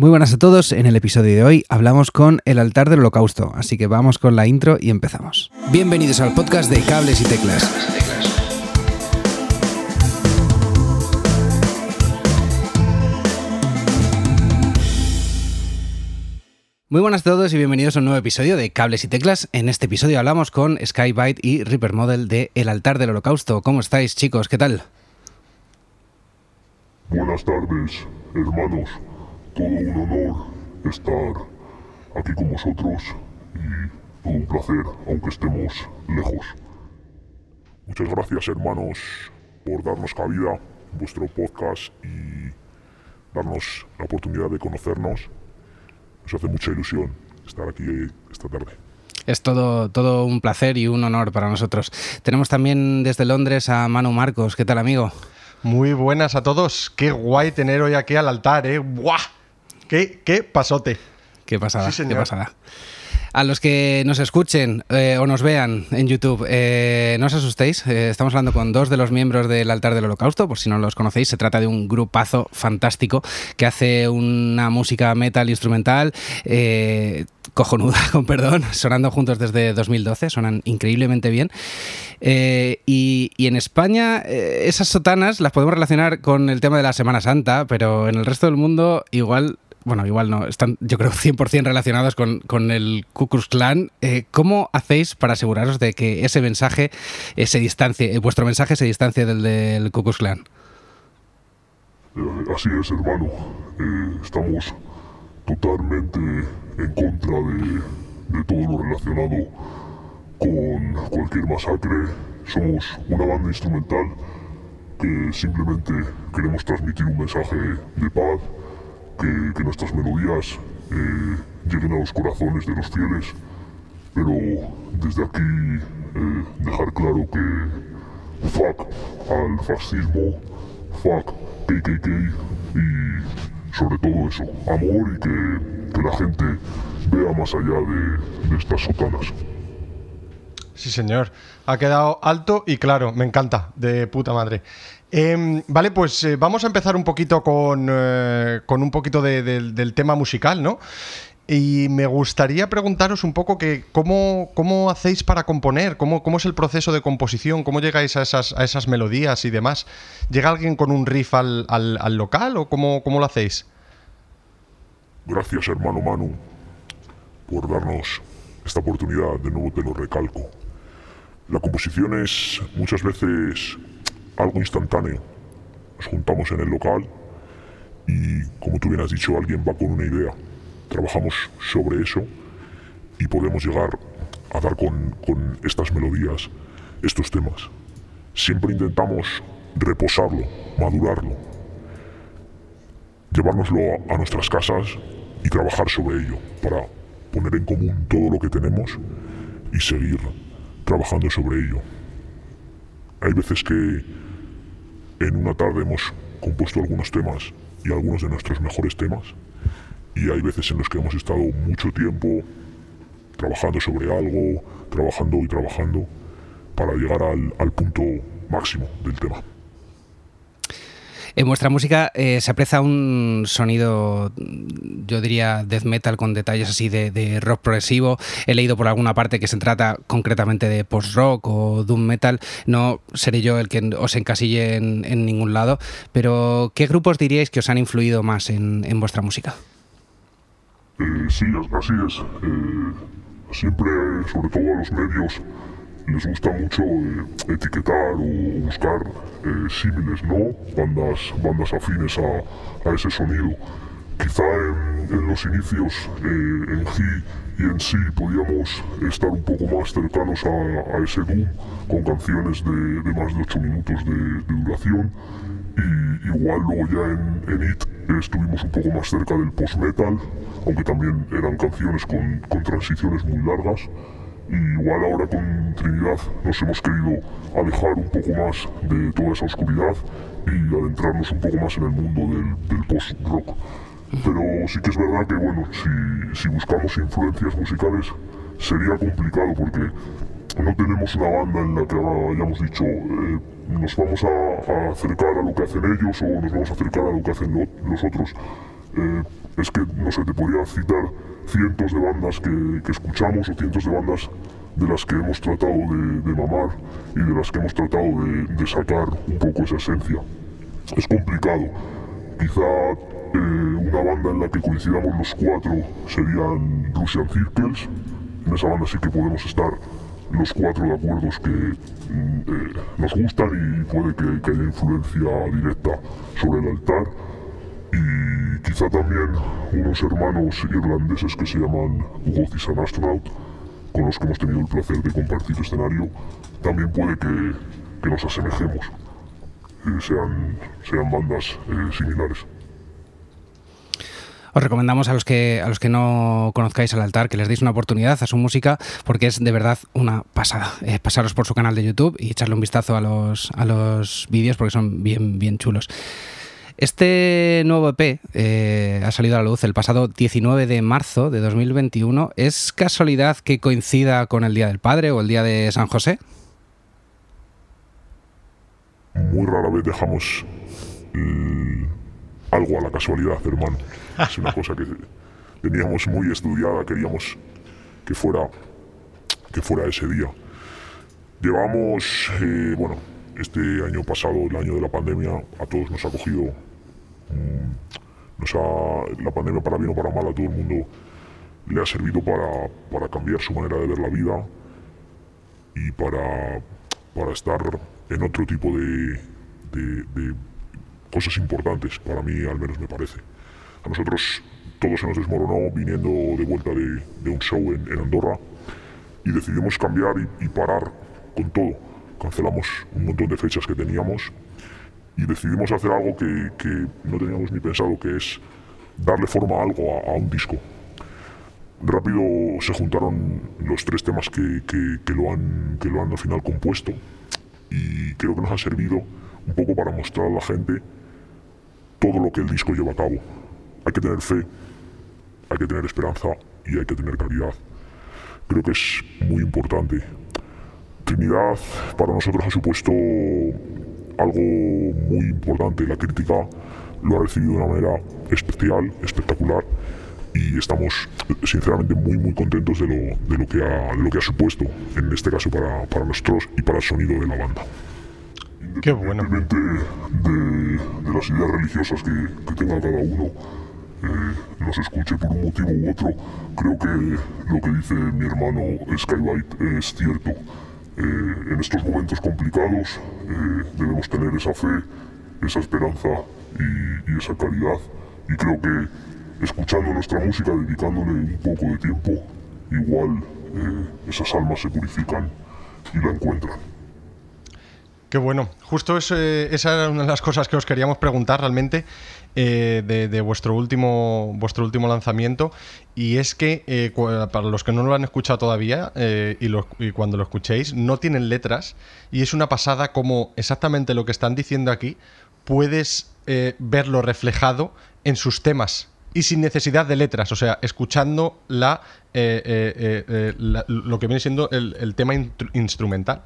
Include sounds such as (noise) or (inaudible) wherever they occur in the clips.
Muy buenas a todos, en el episodio de hoy hablamos con el altar del holocausto, así que vamos con la intro y empezamos. Bienvenidos al podcast de Cables y Teclas. Muy buenas a todos y bienvenidos a un nuevo episodio de Cables y Teclas. En este episodio hablamos con Skybyte y Reaper Model de El altar del holocausto. ¿Cómo estáis chicos? ¿Qué tal? Buenas tardes, hermanos todo un honor estar aquí con vosotros y todo un placer, aunque estemos lejos. Muchas gracias, hermanos, por darnos cabida en vuestro podcast y darnos la oportunidad de conocernos. Nos hace mucha ilusión estar aquí esta tarde. Es todo, todo un placer y un honor para nosotros. Tenemos también desde Londres a Manu Marcos. ¿Qué tal, amigo? Muy buenas a todos. Qué guay tener hoy aquí al altar, ¿eh? ¡Buah! ¿Qué, pasote? Qué pasada, qué pasada. A los que nos escuchen eh, o nos vean en YouTube, eh, no os asustéis. Eh, estamos hablando con dos de los miembros del altar del holocausto, por si no los conocéis. Se trata de un grupazo fantástico que hace una música metal instrumental cojonuda, (laughs) con perdón, sonando juntos desde 2012. Sonan increíblemente bien. y, y, en España esas sotanas las podemos relacionar con el tema de la Semana Santa, pero en el resto del mundo igual bueno, igual no, están yo creo 100% relacionados con, con el Ku Klux Klan. Eh, ¿Cómo hacéis para aseguraros de que ese mensaje eh, se distancie, eh, vuestro mensaje se distancie del del Ku Klux Klan? así es, hermano. estamos totalmente en contra de, de todo lo relacionado con cualquier masacre. Somos una banda instrumental que simplemente queremos transmitir un mensaje de paz que, nuestras melodías eh, lleguen a los corazones de los fieles, pero desde aquí eh, dejar claro que fuck al fascismo, fuck KKK y sobre todo eso, amor y que, la gente vea más allá de estas sotanas. Sí, señor. Ha quedado alto y claro, me encanta, de puta madre. Em, vale, pues eh, vamos a empezar un poquito con, eh, un poquito del tema musical, ¿no? Y me gustaría preguntaros un poco que cómo, cómo hacéis para componer, cómo, cómo es el proceso de composición, cómo llegáis a esas, a esas melodías y demás. ¿Llega alguien con un riff al, al, local o cómo, cómo, lo hacéis? Gracias, hermano Manu, por darnos esta oportunidad. De nuevo te lo recalco. La composición es muchas veces algo instantáneo. Nos juntamos en el local y, como tú bien has dicho, alguien va con una idea. Trabajamos sobre eso y podemos llegar a dar con, estas melodías, estos temas. Siempre intentamos reposarlo, madurarlo, llevárnoslo a, a nuestras casas y trabajar sobre ello para poner en común todo lo que tenemos y seguir trabajando sobre ello. Hay veces que en una tarde hemos compuesto algunos temas y algunos de nuestros mejores temas. Y hay veces en los que hemos estado mucho tiempo trabajando sobre algo, trabajando y trabajando para llegar al, al punto máximo del tema. En vuestra música eh, se aprecia un sonido, yo diría, death metal con detalles así de, rock progresivo. He leído por alguna parte que se trata concretamente de post-rock o doom metal. No seré yo el que os encasille en, ningún lado, pero ¿qué grupos diríais que os han influido más en, vuestra música? Eh, sí, así es. Eh, siempre, sobre todo a los medios, les gusta mucho eh, etiquetar o buscar eh, símiles, ¿no? Bandas, bandas afines a, ese sonido. Quizá en, los inicios, eh, en G y en sí, podíamos estar un poco más cercanos a, ese Doom, con canciones de, más de 8 minutos de, duración. Y igual luego ya en, en It estuvimos un poco más cerca del post-metal, aunque también eran canciones con, con transiciones muy largas. Y igual ahora con Trinidad nos hemos querido alejar un poco más de toda esa oscuridad y adentrarnos un poco más en el mundo del, post-rock. Pero sí que es verdad que, bueno, si, buscamos influencias musicales sería complicado porque no tenemos una banda en la que hayamos dicho eh, nos vamos a, acercar a lo que hacen ellos o nos vamos a acercar a lo que hacen los otros. eh, es que, no sé, te podría citar cientos de bandas que, escuchamos o cientos de bandas de las que hemos tratado de, mamar y de las que hemos tratado de, de, sacar un poco esa esencia. Es complicado. Quizá eh, una banda en la que coincidamos los cuatro serían Russian Circles. En esa banda sí que podemos estar los cuatro de acuerdos que mm, eh, nos gustan y puede que, que haya influencia directa sobre el altar y quizá también unos hermanos irlandeses que se llaman Gothic and Astronaut, con los que hemos tenido el placer de compartir escenario, también puede que, que nos asemejemos, y sean, sean bandas eh, similares. Os recomendamos a los que a los que no conozcáis al altar que les deis una oportunidad a su música porque es de verdad una pasada. Eh, pasaros por su canal de YouTube y echarle un vistazo a los, a los vídeos porque son bien, bien chulos. Este nuevo EP eh, ha salido a la luz el pasado 19 de marzo de 2021. ¿Es casualidad que coincida con el Día del Padre o el Día de San José? Muy rara vez dejamos eh, algo a la casualidad, hermano. Es una cosa que teníamos muy estudiada, queríamos que fuera, que fuera ese día. Llevamos, eh, bueno, este año pasado, el año de la pandemia, a todos nos ha cogido nos ha, la pandemia para bien o para mal a todo el mundo le ha servido para, para cambiar su manera de ver la vida y para, para estar en otro tipo de, de, de, cosas importantes, para mí al menos me parece. A nosotros todo se nos desmoronó viniendo de vuelta de, de un show en, en, Andorra y decidimos cambiar y, y parar con todo. Cancelamos un montón de fechas que teníamos y decidimos hacer algo que, que, no teníamos ni pensado, que es darle forma a algo, a, un disco. Rápido se juntaron los tres temas que, que, que, lo han, que lo han al final compuesto y creo que nos ha servido un poco para mostrar a la gente todo lo que el disco lleva a cabo. Hay que tener fe, hay que tener esperanza y hay que tener calidad. Creo que es muy importante. Trinidad para nosotros ha supuesto algo muy importante. La crítica lo ha recibido de una manera especial, espectacular y estamos sinceramente muy muy contentos de lo, de lo, que, ha, de lo que ha supuesto, en este caso para, para nosotros y para el sonido de la banda. Qué bueno. De, de las ideas religiosas que, que tenga cada uno, eh, nos escuche por un motivo u otro, creo que lo que dice mi hermano Skybite es cierto. Eh, en estos momentos complicados eh, debemos tener esa fe, esa esperanza y, y, esa calidad. Y creo que escuchando nuestra música, dedicándole un poco de tiempo, igual eh, esas almas se purifican y la encuentran. Qué bueno. Justo eso, esa era una de las cosas que os queríamos preguntar realmente eh, de, vuestro, último, vuestro último lanzamiento. Y es que, eh, para los que no lo han escuchado todavía, eh, y, cuando lo escuchéis, no tienen letras. Y es una pasada como exactamente lo que están diciendo aquí, puedes verlo reflejado en sus temas. Y sin necesidad de letras, o sea, escuchando la, lo que viene siendo el, tema in instrumental.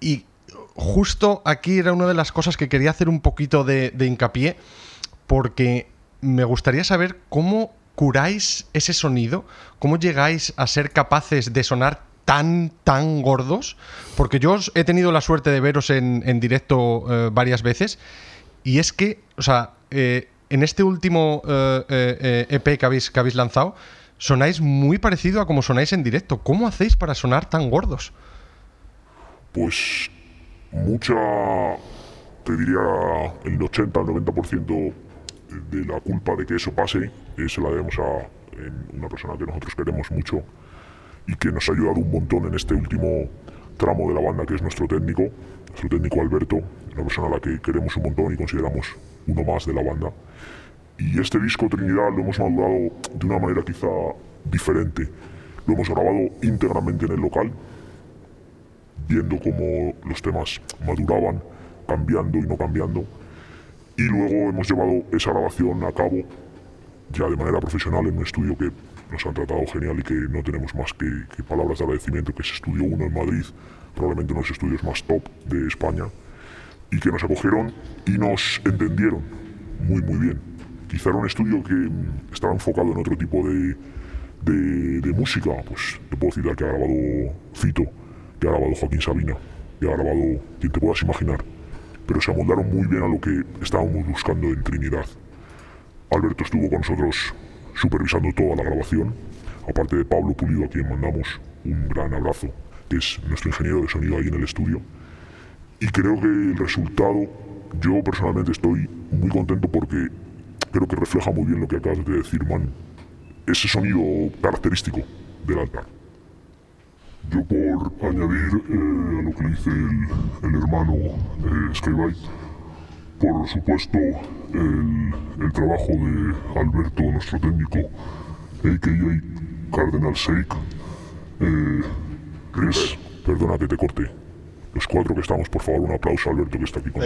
Y justo aquí era una de las cosas que quería hacer un poquito de, hincapié, porque me gustaría saber cómo curáis ese sonido, cómo llegáis a ser capaces de sonar tan, tan gordos, porque yo he tenido la suerte de veros en, en directo eh, varias veces, y es que, o sea, eh, en este último eh, EP que habéis, que habéis lanzado, sonáis muy parecido a como sonáis en directo. ¿Cómo hacéis para sonar tan gordos? Pues mucha, te diría el 80 al 90% de la culpa de que eso pase eh, se la debemos a una persona que nosotros queremos mucho y que nos ha ayudado un montón en este último tramo de la banda, que es nuestro técnico, nuestro técnico Alberto, una persona a la que queremos un montón y consideramos uno más de la banda. Y este disco Trinidad lo hemos madurado de una manera quizá diferente. Lo hemos grabado íntegramente en el local, viendo cómo los temas maduraban, cambiando y no cambiando. Y luego hemos llevado esa grabación a cabo ya de manera profesional en un estudio que nos han tratado genial y que no tenemos más que, palabras de agradecimiento, que es Estudio 1 en Madrid, probablemente uno de los estudios más top de España, y que nos acogieron y nos entendieron muy, muy bien. quizá era un estudio que mm, estaba enfocado en otro tipo de, de, música, pues te puedo citar que ha grabado Fito, que ha grabado Joaquín Sabina, que ha grabado quien te puedas imaginar, pero se amoldaron muy bien a lo que estábamos buscando en Trinidad. Alberto estuvo con nosotros supervisando toda la grabación, aparte de Pablo Pulido, a quien mandamos un gran abrazo, que es nuestro ingeniero de sonido ahí en el estudio. Y creo que el resultado, yo personalmente estoy muy contento porque creo que refleja muy bien lo que acabas de decir, man. Ese sonido característico del altar. Yo por añadir eh, a lo que dice el, hermano de Skybite, por supuesto el, el, trabajo de Alberto, nuestro técnico, a.k.a. Cardenal Sheik, eh, perdona que te corte, los cuatro que estamos, por favor, un aplauso a Alberto que está aquí con.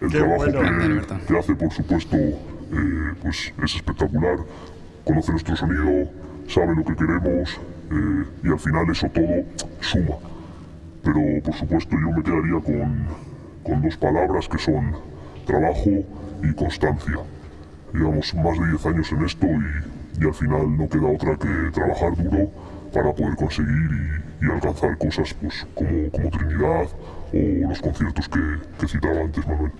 El trabajo que, hace, por supuesto, eh, pues es espectacular. Conoce nuestro sonido, sabe lo que queremos eh, y al final eso todo suma. Pero por supuesto yo me quedaría con, con dos palabras que son trabajo y constancia. Llevamos más de 10 años en esto y, y, al final no queda otra que trabajar duro para poder conseguir y, alcanzar cosas pues, como, como Trinidad o los conciertos que, que citaba antes Manuel.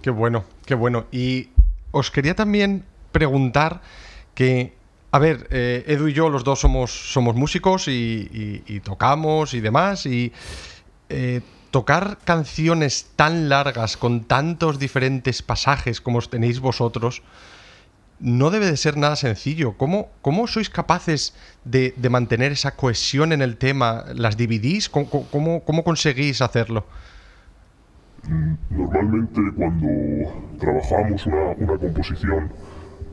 Qué bueno, qué bueno. Y os quería también preguntar que, a ver, eh, Edu y yo los dos somos, somos músicos y, tocamos y demás, y eh, tocar canciones tan largas con tantos diferentes pasajes como os tenéis vosotros, no debe de ser nada sencillo. ¿Cómo, cómo sois capaces de, mantener esa cohesión en el tema? ¿Las dividís? cómo conseguís hacerlo? Normalmente cuando trabajamos una, composición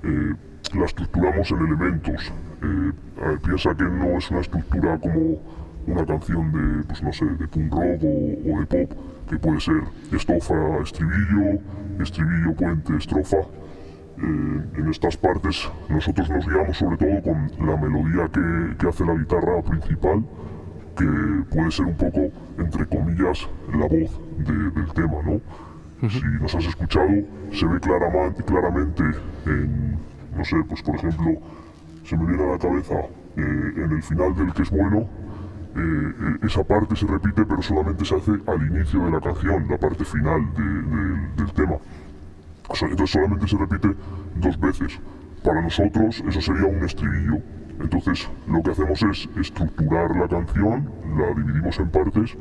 eh, la estructuramos en elementos. Eh, piensa que no es una estructura como una canción de, pues no sé, de punk rock o, de pop, que puede ser estrofa, estribillo, estribillo, puente, estrofa. Eh, en estas partes nosotros nos guiamos sobre todo con la melodía que, que hace la guitarra principal que puede ser un poco, entre comillas, la voz del tema, ¿no? Si nos has escuchado, se ve claramente, claramente en, no sé, pues por ejemplo, se me viene a la cabeza eh, en el final del que es bueno, eh, eh, esa parte se repite pero solamente se hace al inicio de la canción, la parte final del tema. entonces solamente se repite dos veces. Para nosotros eso sería un estribillo entonces lo que hacemos es estructurar la canción, la dividimos en partes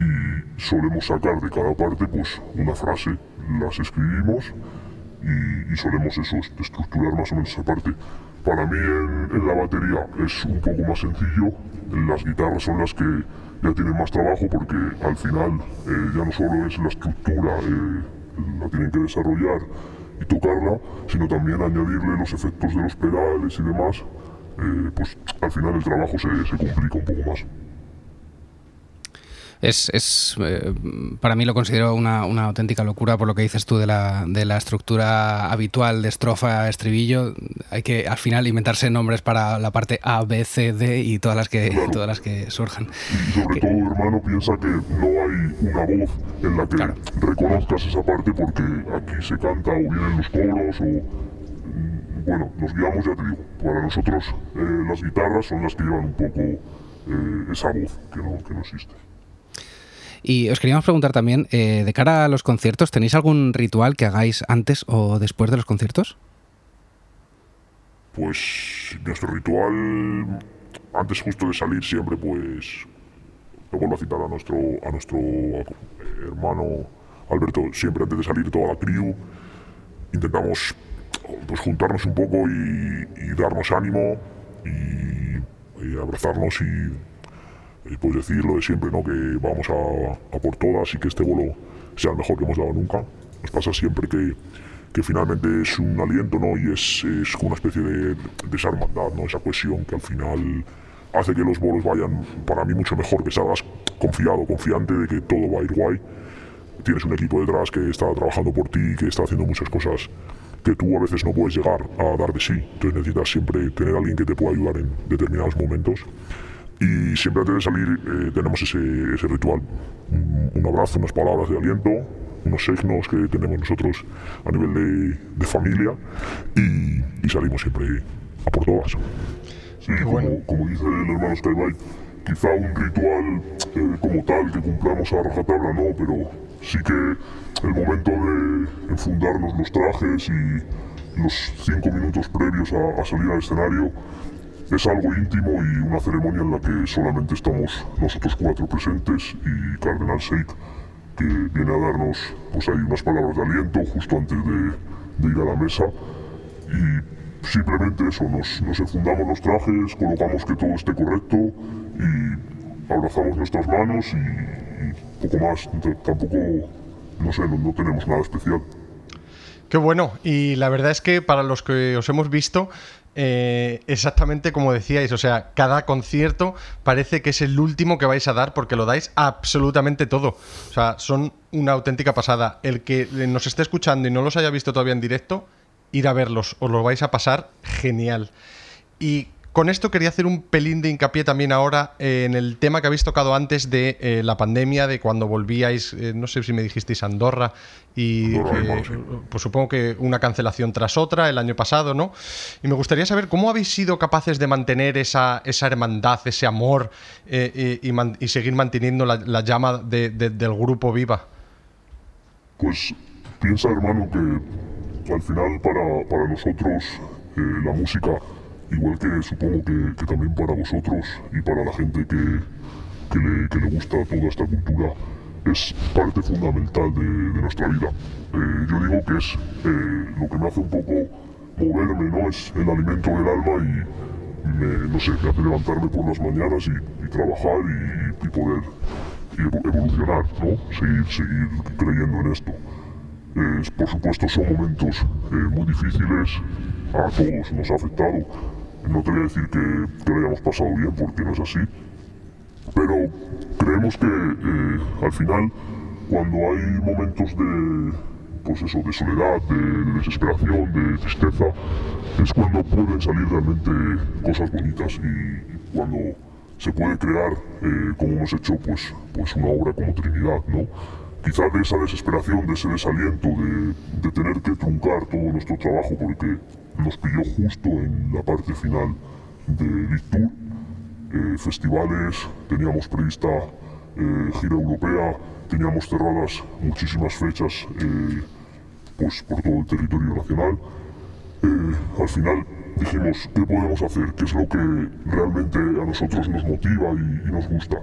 y solemos sacar de cada parte pues una frase, las escribimos y, solemos eso, estructurar más o menos esa parte. Para mí en, la batería es un poco más sencillo, las guitarras son las que ya tienen más trabajo porque al final eh, ya no solo es la estructura, eh, la tienen que desarrollar y tocarla, sino también añadirle los efectos de los pedales y demás eh, pues al final el trabajo se, se complica un poco más. Es, es eh, para mí lo considero una, una, auténtica locura por lo que dices tú de la, de la estructura habitual de estrofa, estribillo. Hay que al final inventarse nombres para la parte A, B, C, D y todas las que, todas las que surjan. Y sobre todo, hermano, piensa que no hay una voz en la que reconozcas esa parte porque aquí se canta o vienen los coros o bueno, nos guiamos, ya te digo, para nosotros eh, las guitarras son las que llevan un poco eh, esa voz que no, que no existe. Y os queríamos preguntar también, eh, de cara a los conciertos, ¿tenéis algún ritual que hagáis antes o después de los conciertos? Pues nuestro ritual, antes justo de salir siempre, pues, lo vuelvo a citar a nuestro, a nuestro hermano Alberto, siempre antes de salir toda la crew, intentamos pues juntarnos un poco y, darnos ánimo y, abrazarnos y, pues decir lo de siempre, ¿no? Que vamos a, por todas y que este vuelo sea el mejor que hemos dado nunca. Nos pasa siempre que, que finalmente es un aliento, ¿no? Y es, es una especie de, de esa hermandad, ¿no? Esa cohesión que al final hace que los vuelos vayan para mí mucho mejor, que salgas confiado, confiante de que todo va a ir guay. Tienes un equipo detrás que está trabajando por ti, que está haciendo muchas cosas que tú a veces no puedes llegar a dar de sí. Entonces necesitas siempre tener a alguien que te pueda ayudar en determinados momentos. Y siempre antes de salir eh, tenemos ese, ese ritual. Un, un abrazo, unas palabras de aliento, unos signos que tenemos nosotros a nivel de, de familia y, y salimos siempre a por todas. Sí, como, como dice el hermano Skybite, quizá un ritual eh, como tal que cumplamos a rajatabla no, pero sí que el momento de enfundarnos los trajes y los cinco minutos previos a, a salir al escenario es algo íntimo y una ceremonia en la que solamente estamos nosotros cuatro presentes y Cardenal Sheikh que viene a darnos pues ahí unas palabras de aliento justo antes de, de ir a la mesa y simplemente eso, nos, nos enfundamos los trajes, colocamos que todo esté correcto y abrazamos nuestras manos y, y poco más, tampoco, no sé, no, no tenemos nada especial. Qué bueno. Y la verdad es que para los que os hemos visto, eh, exactamente como decíais, o sea, cada concierto parece que es el último que vais a dar porque lo dais absolutamente todo. O sea, son una auténtica pasada. El que nos esté escuchando y no los haya visto todavía en directo, ir a verlos, os lo vais a pasar genial. Y con esto quería hacer un pelín de hincapié también ahora eh, en el tema que habéis tocado antes de eh, la pandemia, de cuando volvíais, eh, no sé si me dijisteis Andorra, y sí. pues supongo que una cancelación tras otra el año pasado, ¿no? Y me gustaría saber cómo habéis sido capaces de mantener esa, esa hermandad, ese amor eh, y, y man- y seguir manteniendo la, la llama de- de- del grupo viva. Pues piensa, hermano, que al final para, para nosotros eh, la música, igual que supongo que, también para vosotros y para la gente que, que, le, gusta toda esta cultura, es parte fundamental de, nuestra vida. Eh, yo digo que es eh, lo que me hace un poco moverme, ¿no? Es el alimento del alma y me, no sé, hace levantarme por las mañanas y, trabajar y, poder evolucionar, ¿no? Seguir, seguir creyendo en esto. Eh, por supuesto son momentos eh, muy difíciles, a todos nos ha afectado. No te voy a decir que, que lo hayamos pasado bien porque no es así, pero creemos que eh, al final cuando hay momentos de pues eso, de soledad, de, de desesperación, de tristeza, es cuando pueden salir realmente cosas bonitas y, y cuando se puede crear, eh, como hemos hecho, pues, pues una obra como Trinidad, ¿no? Quizá de esa desesperación, de ese desaliento, de, de tener que truncar todo nuestro trabajo porque nos pilló justo en la parte final de Big Tour, eh, festivales, teníamos prevista eh, gira europea, teníamos cerradas muchísimas fechas eh, pues por todo el territorio nacional. Eh, al final dijimos qué podemos hacer, qué es lo que realmente a nosotros nos motiva y, y nos gusta.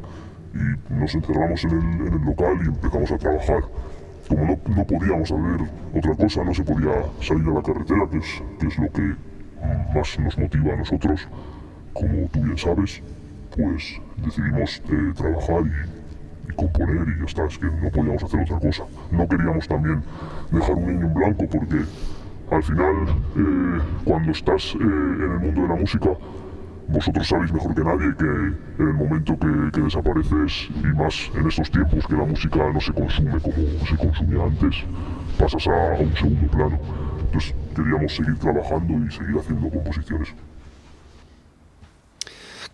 Y nos encerramos en el, en el local y empezamos a trabajar. Como no, no podíamos hacer otra cosa, no se podía salir a la carretera, que es, que es lo que más nos motiva a nosotros, como tú bien sabes, pues decidimos eh, trabajar y, componer y ya está, es que no podíamos hacer otra cosa. No queríamos también dejar un niño en blanco porque al final, eh, cuando estás eh, en el mundo de la música, vosotros sabéis mejor que nadie que en el momento que, desapareces, y más en estos tiempos que la música no se consume como se consumía antes, pasas a, a un segundo plano. Entonces queríamos seguir trabajando y seguir haciendo composiciones.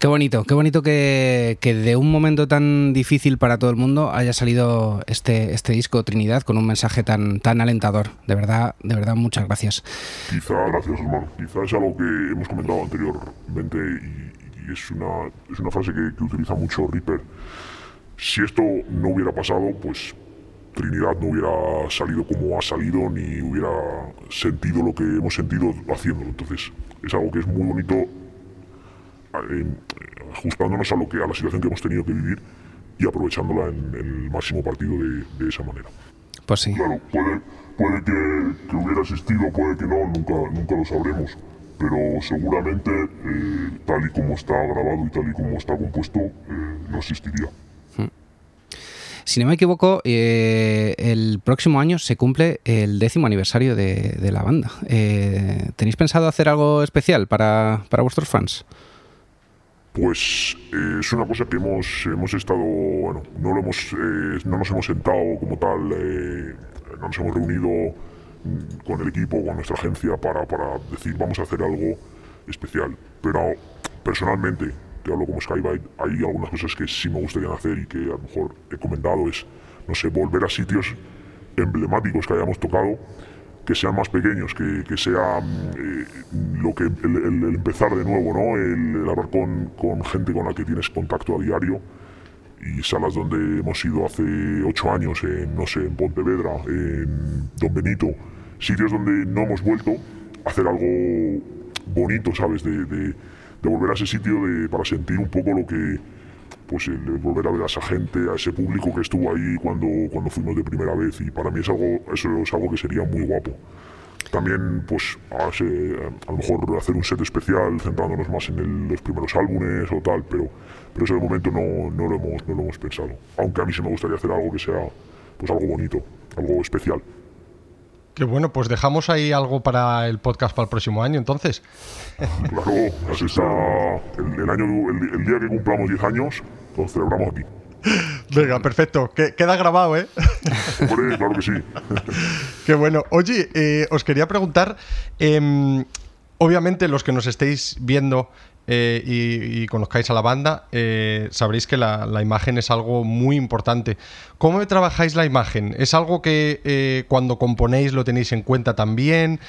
Qué bonito, qué bonito que, que de un momento tan difícil para todo el mundo haya salido este, este disco Trinidad con un mensaje tan, tan alentador. De verdad, de verdad, muchas gracias. Quizá, gracias hermano, quizá es algo que hemos comentado anteriormente y, y es, una, es una frase que, que utiliza mucho Reaper. Si esto no hubiera pasado, pues Trinidad no hubiera salido como ha salido ni hubiera sentido lo que hemos sentido haciéndolo. Entonces es algo que es muy bonito ajustándonos a lo que a la situación que hemos tenido que vivir y aprovechándola en, en el máximo partido de, de esa manera. Pues sí. Claro, puede, puede que, que hubiera existido, puede que no, nunca, nunca lo sabremos. Pero seguramente, eh, tal y como está grabado y tal y como está compuesto, eh, no existiría. Si no me equivoco, eh, el próximo año se cumple el décimo aniversario de, de la banda. Eh, ¿Tenéis pensado hacer algo especial para, para vuestros fans? Pues eh, es una cosa que hemos, hemos estado, bueno, no, lo hemos, eh, no nos hemos sentado como tal, eh, no nos hemos reunido mm, con el equipo, con nuestra agencia para, para decir vamos a hacer algo especial. Pero personalmente, que hablo como Skybite, hay algunas cosas que sí me gustaría hacer y que a lo mejor he comentado, es, no sé, volver a sitios emblemáticos que hayamos tocado, que sean más pequeños, que, que sea eh, lo que el, empezar de nuevo, ¿no? El, hablar con, con, gente con la que tienes contacto a diario y salas donde hemos ido hace ocho años, en, no sé, en Pontevedra, en Don Benito, sitios donde no hemos vuelto hacer algo bonito, ¿sabes? De, de, volver a ese sitio de, para sentir un poco lo que, pues el volver a ver a esa gente, a ese público que estuvo ahí cuando, cuando fuimos de primera vez y para mí es algo, eso es algo que sería muy guapo. También, pues, a, a lo mejor hacer un set especial centrándonos más en los primeros álbumes o tal, pero, pero eso de momento no, no, lo hemos, no lo hemos pensado. Aunque a mí sí me gustaría hacer algo que sea, pues, algo bonito, algo especial. Qué bueno, pues dejamos ahí algo para el podcast para el próximo año, entonces. Claro, así está. El, año, el, día que cumplamos 10 años, lo celebramos aquí. Venga, perfecto. queda grabado, ¿eh? (laughs) Hombre, claro que sí. (laughs) Qué bueno. Oye, eh, os quería preguntar, em, obviamente los que nos estéis viendo eh, y, conozcáis a la banda, eh, sabréis que la, imagen es algo muy importante. ¿Cómo trabajáis la imagen? ¿Es algo que eh, cuando componéis lo tenéis en cuenta también?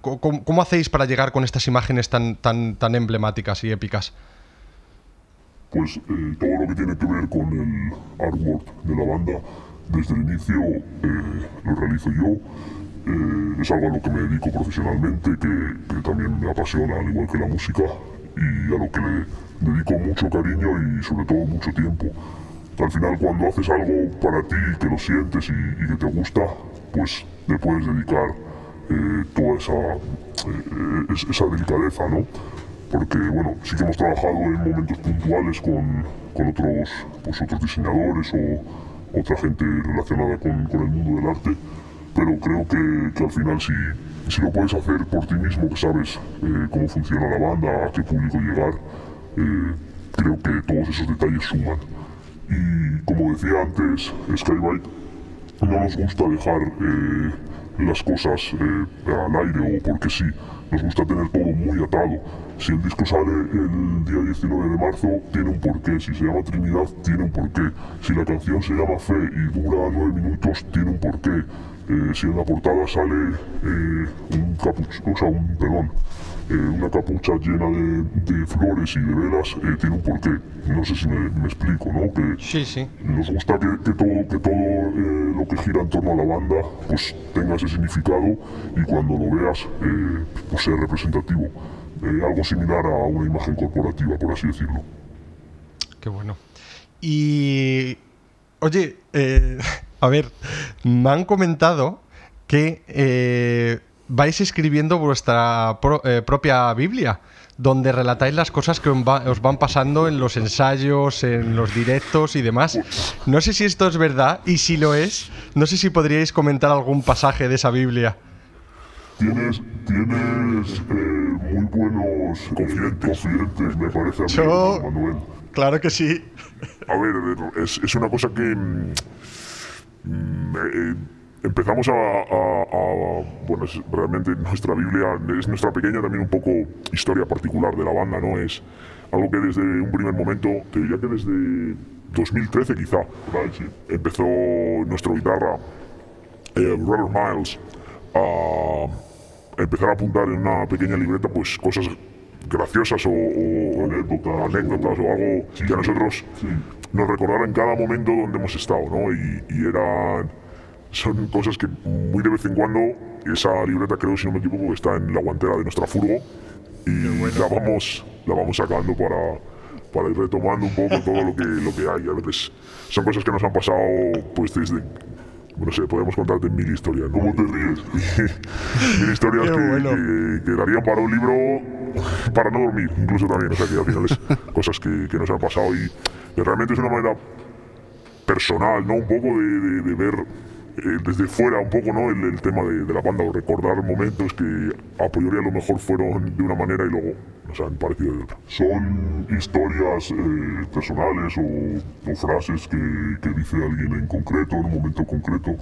¿cómo, hacéis para llegar con estas imágenes tan, tan, tan emblemáticas y épicas? Pues todo lo que tiene que ver con el artwork de la banda, desde el inicio lo realizo yo eh, es algo a lo que me dedico profesionalmente, que, también me apasiona, al igual que la música, y a lo que le dedico mucho cariño y sobre todo mucho tiempo. Al final cuando haces algo para ti, que lo sientes y, que te gusta, pues te puedes dedicar eh, toda esa, eh, esa delicadeza, ¿no? Porque, bueno, sí que hemos trabajado en momentos puntuales con, con otros, pues, otros diseñadores o otra gente relacionada con, el mundo del arte, pero creo que, al final si, si, lo puedes hacer por ti mismo, que sabes eh, cómo funciona la banda, a qué público llegar, eh, creo que todos esos detalles suman. Y como decía antes, Skybite no nos gusta dejar eh, las cosas al aire o porque sí, nos gusta tener todo muy atado. Si el disco sale el día 19 de marzo, tiene un porqué. Si se llama Trinidad, tiene un porqué. Si la canción se llama Fe y dura 9 minutos, tiene un porqué. Eh, si en la portada sale eh, un capucho, o sea, un, perdón, eh, una capucha llena de, flores y de velas, tiene un porqué. No sé si me, explico, ¿no? Que sí, sí. nos gusta que, todo, que todo lo que gira en torno a la banda pues tenga ese significado y cuando lo veas pues sea representativo. algo similar a una imagen corporativa, por así decirlo. Qué bueno. Y, oye, (laughs) a ver, me han comentado que eh, vais escribiendo vuestra eh, propia Biblia, donde relatáis las cosas que os van pasando en los ensayos, en los directos y demás. No sé si esto es verdad y si lo es, no sé si podríais comentar algún pasaje de esa Biblia. Tienes, tienes eh, muy buenos confidentes, me parece a mí, Manuel. Claro que sí. A ver, es, es una cosa que mm, Mm, eh, empezamos a, bueno, realmente nuestra Biblia es nuestra pequeña también un poco historia particular de la banda, ¿no? Es algo que desde un primer momento, te diría que desde 2013 quizá, empezó nuestro guitarra, eh, Robert Miles, a empezar a apuntar en una pequeña libreta pues cosas graciosas o, anécdotas, o algo que a nosotros nos recordara en cada momento donde hemos estado, ¿no? Y, y eran, son cosas que muy de vez en cuando, esa libreta creo, si no me equivoco, está en la guantera de nuestra furgo y la, vamos, la vamos sacando para, para ir retomando un poco todo lo que, lo que hay. A veces son cosas que nos han pasado pues desde no sé, podemos contarte mil historias. ¿Cómo te ríes? (laughs) mil historias que, que, darían para un libro para no dormir, incluso también. O sea, que al final es cosas que, que nos han pasado y realmente es una manera personal, ¿no? Un poco de, ver eh, desde fuera un poco, ¿no? El, tema de, la banda o recordar momentos que a priori a lo mejor fueron de una manera y luego nos han parecido de otra. Son historias eh, personales o, frases que, dice alguien en concreto, en un momento concreto,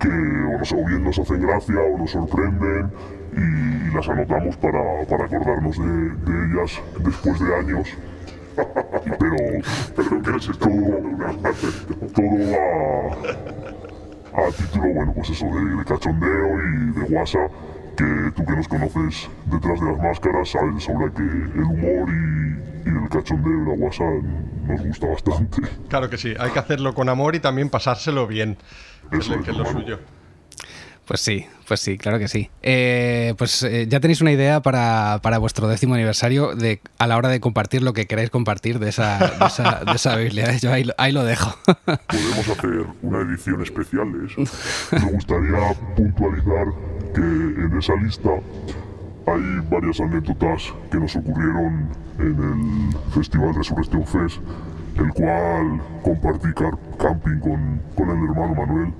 que o, bien nos hacen gracia o nos sorprenden y, las anotamos para, acordarnos de, ellas después de años. (laughs) pero, pero que se todo, todo a, título, bueno, pues eso, de, cachondeo y de guasa, que tú que nos conoces detrás de las máscaras sabes sobre que el humor y, el cachondeo y la guasa nos gusta bastante. Claro que sí, hay que hacerlo con amor y también pasárselo bien, eso que es lo suyo. Pues sí, pues sí, claro que sí. Eh, pues eh, ya tenéis una idea para, vuestro décimo aniversario de, a la hora de compartir lo que queráis compartir de esa, de esa, Biblia. Yo ahí, ahí, lo dejo. Podemos hacer una edición especial de eso. Me gustaría puntualizar que en esa lista hay varias anécdotas que nos ocurrieron en el Festival Resurrection Fest, el cual compartí camping con, con el hermano Manuel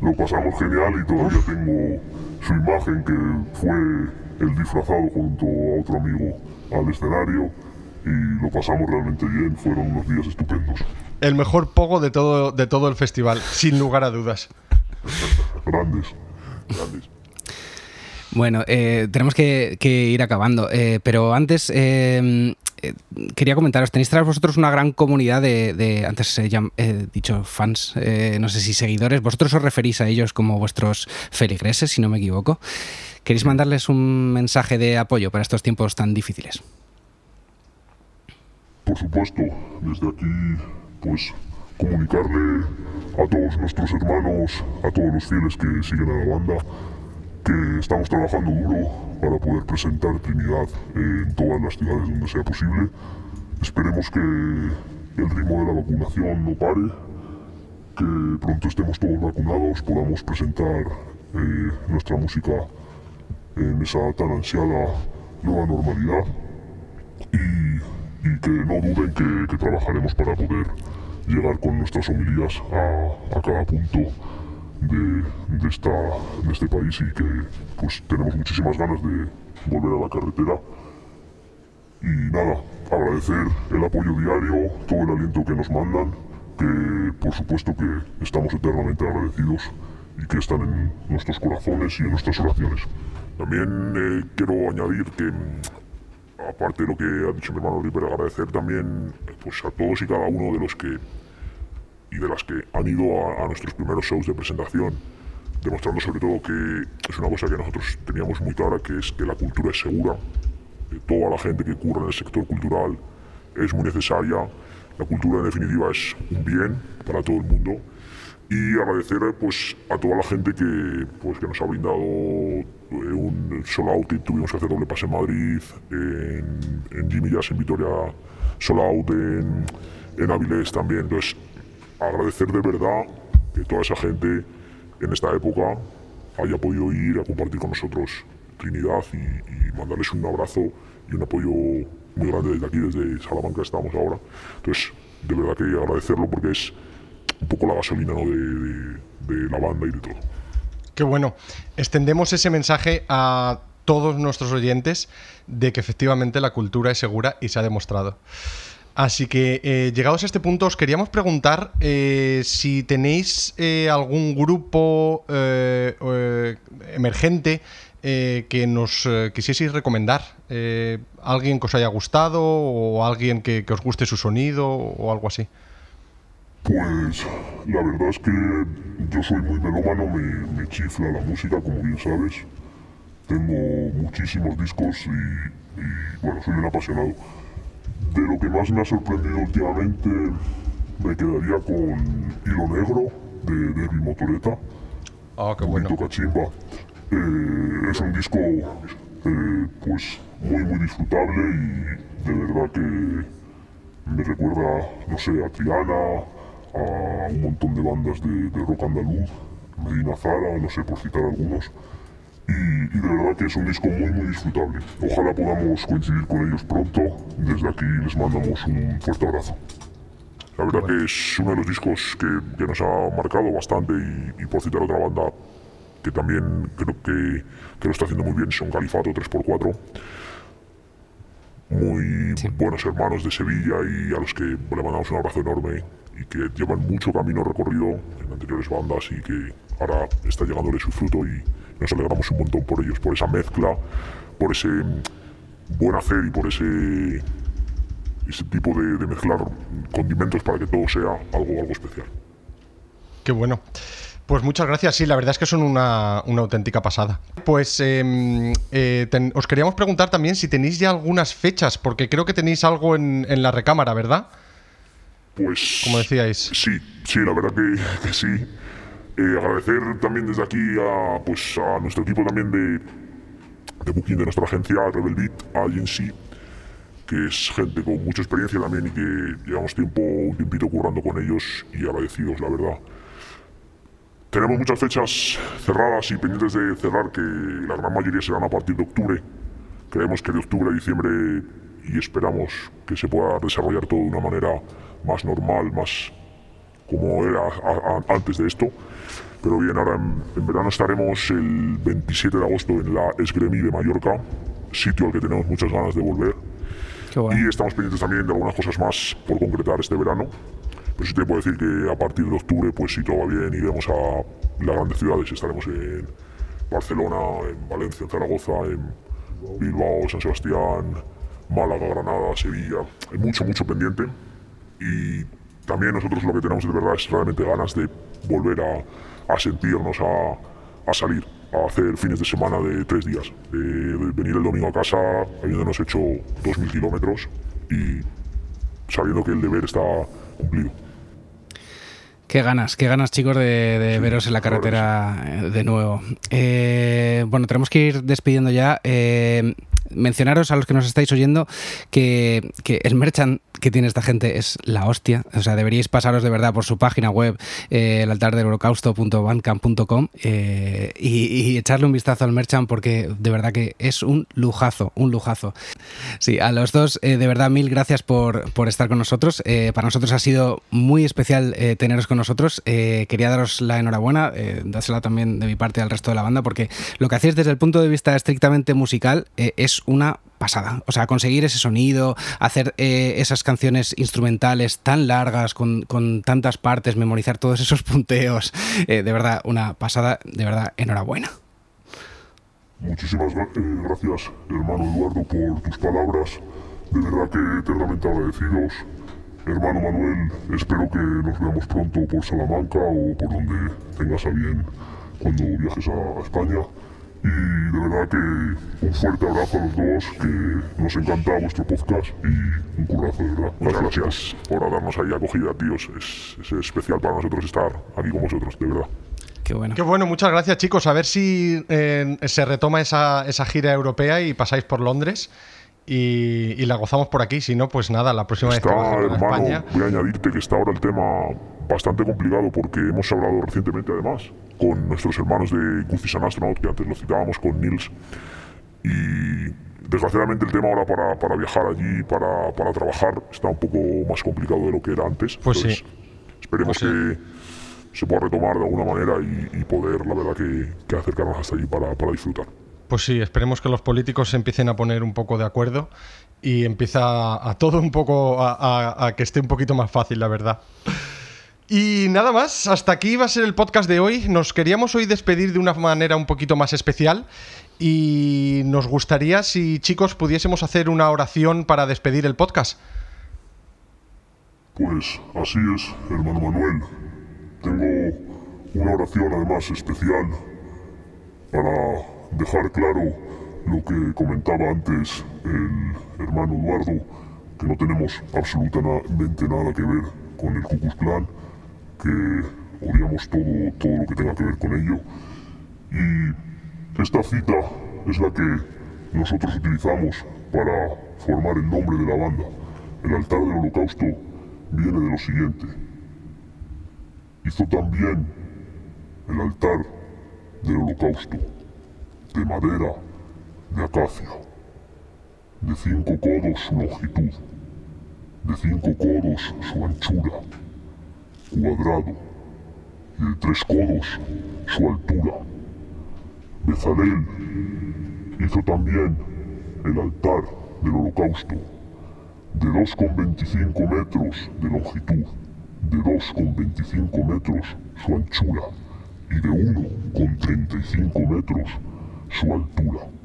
lo pasamos genial y todavía tengo su imagen que fue el disfrazado junto a otro amigo al escenario y lo pasamos realmente bien, fueron unos días estupendos. El mejor pogo de todo, de todo el festival, sin lugar a dudas. grandes, grandes. Bueno, eh, tenemos que, ir acabando, eh, pero antes eh, eh, quería comentaros, tenéis tras vosotros una gran comunidad de, antes he dicho fans, eh, no sé si seguidores, vosotros os referís a ellos como vuestros feligreses, si no me equivoco. ¿Queréis mandarles un mensaje de apoyo para estos tiempos tan difíciles? Por supuesto, desde aquí, pues comunicarle a todos nuestros hermanos, a todos los fieles que siguen a la banda, estamos trabajando duro para poder presentar Trinidad en todas las ciudades donde sea posible. Esperemos que el ritmo de la vacunación no pare, que pronto estemos todos vacunados, podamos presentar eh, nuestra música en esa tan ansiada nueva normalidad y, que no duden que, trabajaremos para poder llegar con nuestras homilías a cada punto de, esta, de este país y que pues tenemos muchísimas ganas de volver a la carretera. Y nada, agradecer el apoyo diario, todo el aliento que nos mandan, que por supuesto que estamos eternamente agradecidos y que están en nuestros corazones y en nuestras oraciones. También eh, quiero añadir que, aparte de lo que ha dicho mi hermano Ripper, agradecer también pues, a todos y cada uno de los que y de las que han ido a, nuestros primeros shows de presentación, demostrando sobre todo que es una cosa que nosotros teníamos muy clara, que es que la cultura es segura, que toda la gente que curra en el sector cultural es muy necesaria, la cultura en definitiva es un bien para todo el mundo. Y agradecer pues, a toda la gente que, pues, que nos ha brindado eh, un solo out. Tuvimos que hacer doble pase en Madrid, en, en Jimmy Jazz en Vitoria, solo out en, en Avilés también. Entonces, agradecer de verdad que toda esa gente en esta época haya podido ir a compartir con nosotros Trinidad y, mandarles un abrazo y un apoyo muy grande desde aquí, desde Salamanca estamos ahora. Entonces, de verdad que agradecerlo porque es un poco la gasolina de, de la banda y de todo. Qué bueno. Extendemos ese mensaje a todos nuestros oyentes de que efectivamente la cultura es segura y se ha demostrado. Así que eh, llegados a este punto os queríamos preguntar eh, si tenéis eh, algún grupo emergente que nos quisieseis recomendar. alguien que os haya gustado o alguien que, os guste su sonido o algo así. Pues la verdad es que yo soy muy melómano, me, me chifla la música, como bien sabes. Tengo muchísimos discos y bueno, soy un apasionado de lo que más me ha sorprendido últimamente, me quedaría con Hilo Negro de Derby Motoreta. Ah, qué bueno. Cachimba. Eh, es un disco eh, pues muy muy disfrutable y de verdad que me recuerda, no sé, a Triana, a un montón de bandas de, de rock andaluz, Medina Zara, no sé, por citar algunos y, de verdad que es un disco muy muy disfrutable. Ojalá podamos coincidir con ellos pronto. Desde aquí les mandamos un fuerte abrazo. La verdad que es uno de los discos que, nos ha marcado bastante y, por citar otra banda que también creo que, lo está haciendo muy bien son Califato 3x4. Muy buenos hermanos de Sevilla y a los que le mandamos un abrazo enorme y que llevan mucho camino recorrido en anteriores bandas y que ahora está llegándole su fruto y nos alegramos un montón por ellos, por esa mezcla, por ese buen hacer y por ese, ese tipo de, mezclar condimentos para que todo sea algo, algo especial. Qué bueno. Pues muchas gracias. Sí, la verdad es que son una, auténtica pasada. Pues em, eh, os queríamos preguntar también si tenéis ya algunas fechas, porque creo que tenéis algo en, la recámara, ¿verdad? Pues. Como decíais. Sí, sí, la verdad que, sí. Eh, agradecer también desde aquí a, pues, a nuestro equipo también de, de booking de nuestra agencia, Rebel Beat Agency, que es gente con mucha experiencia también y que llevamos tiempo, un tiempito currando con ellos y agradecidos, la verdad. Tenemos muchas fechas cerradas y pendientes de cerrar que la gran mayoría serán a partir de octubre. Creemos que de octubre a diciembre y esperamos que se pueda desarrollar todo de una manera más normal, más como era antes de esto. Pero bien, ahora en, verano estaremos el 27 de agosto en la Esgremi de Mallorca, sitio al que tenemos muchas ganas de volver. Y estamos pendientes también de algunas cosas más por concretar este verano. Pero sí te puedo decir que a partir de octubre, pues si todo va bien, iremos a las grandes ciudades. Estaremos en Barcelona, en Valencia, en Zaragoza, en Bilbao, San Sebastián, Málaga, Granada, Sevilla. Hay mucho, mucho pendiente. Y también nosotros lo que tenemos de verdad es realmente ganas de volver a, sentirnos, a, salir, a hacer fines de semana de tres días. De, venir el domingo a casa habiéndonos hecho 2.000 kilómetros y sabiendo que el deber está cumplido. Qué ganas, qué ganas chicos de, veros en la carretera eh, de nuevo. Eh, bueno, tenemos que ir despidiendo ya. Eh, mencionaros a los que nos estáis oyendo que, el merchant que tiene esta gente es la hostia. O sea, deberíais pasaros de verdad por su página web, eh, el altar del eh, y, echarle un vistazo al merchant porque de verdad que es un lujazo, un lujazo. Sí, a los dos, eh, de verdad, mil gracias por, por estar con nosotros. Eh, para nosotros ha sido muy especial teneros con nosotros. quería daros la enhorabuena, dásela también de mi parte al resto de la banda porque lo que hacéis desde el punto de vista estrictamente musical es una pasada. O sea, conseguir ese sonido, hacer eh, esas canciones instrumentales tan largas, con, tantas partes, memorizar todos esos punteos. Eh, de verdad, una pasada, de verdad, enhorabuena. Muchísimas eh, gracias, hermano Eduardo, por tus palabras. De verdad que eternamente agradecidos. Hermano Manuel, espero que nos veamos pronto por Salamanca o por donde tengas a bien cuando viajes a España. Y de verdad que un fuerte abrazo a los dos, que nos encanta vuestro podcast y un currazo, de verdad. Muchas gracias por darnos ahí acogida, tíos. Es, especial para nosotros estar aquí con vosotros, de verdad. Qué bueno. Qué bueno, muchas gracias chicos. A ver si eh, se retoma esa, esa gira europea y pasáis por Londres y, la gozamos por aquí. Si no, pues nada, la próxima vez que hermano, España. Voy a añadirte que está ahora el tema bastante complicado porque hemos hablado recientemente, además, con nuestros hermanos de Guthis Astronaut, que antes lo citábamos con Nils. Y desgraciadamente el tema ahora para, para viajar allí, para, para, trabajar, está un poco más complicado de lo que era antes. Pues sí. Esperemos pues que se pueda retomar de alguna manera y, poder, la verdad, que, que acercarnos hasta allí para, para disfrutar. Pues sí, esperemos que los políticos se empiecen a poner un poco de acuerdo y empieza a, todo un poco a, que esté un poquito más fácil, la verdad. Y nada más, hasta aquí va a ser el podcast de hoy. Nos queríamos hoy despedir de una manera un poquito más especial y nos gustaría si chicos pudiésemos hacer una oración para despedir el podcast. Pues así es, hermano Manuel. Tengo una oración además especial para dejar claro lo que comentaba antes el hermano Eduardo, que no tenemos absolutamente nada que ver con el Ku Klux que odiamos todo, todo lo que tenga que ver con ello. Y esta cita es la que nosotros utilizamos para formar el nombre de la banda. El altar del holocausto viene de lo siguiente. Hizo también el altar del holocausto de madera de acacia, de cinco codos su longitud, de cinco codos su anchura, cuadrado, y de tres codos su altura. Bezalel hizo también el altar del holocausto, de 2,25 metros de longitud, de 2,25 metros su anchura y de 1,35 metros su altura.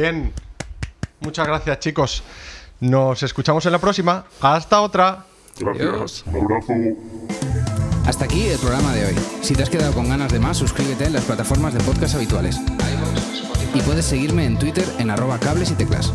Bien. Muchas gracias, chicos. Nos escuchamos en la próxima. Hasta otra. Gracias. Un abrazo. Hasta aquí el programa de hoy. Si te has quedado con ganas de más, suscríbete en las plataformas de podcast habituales. Y puedes seguirme en Twitter en arroba cables y teclas.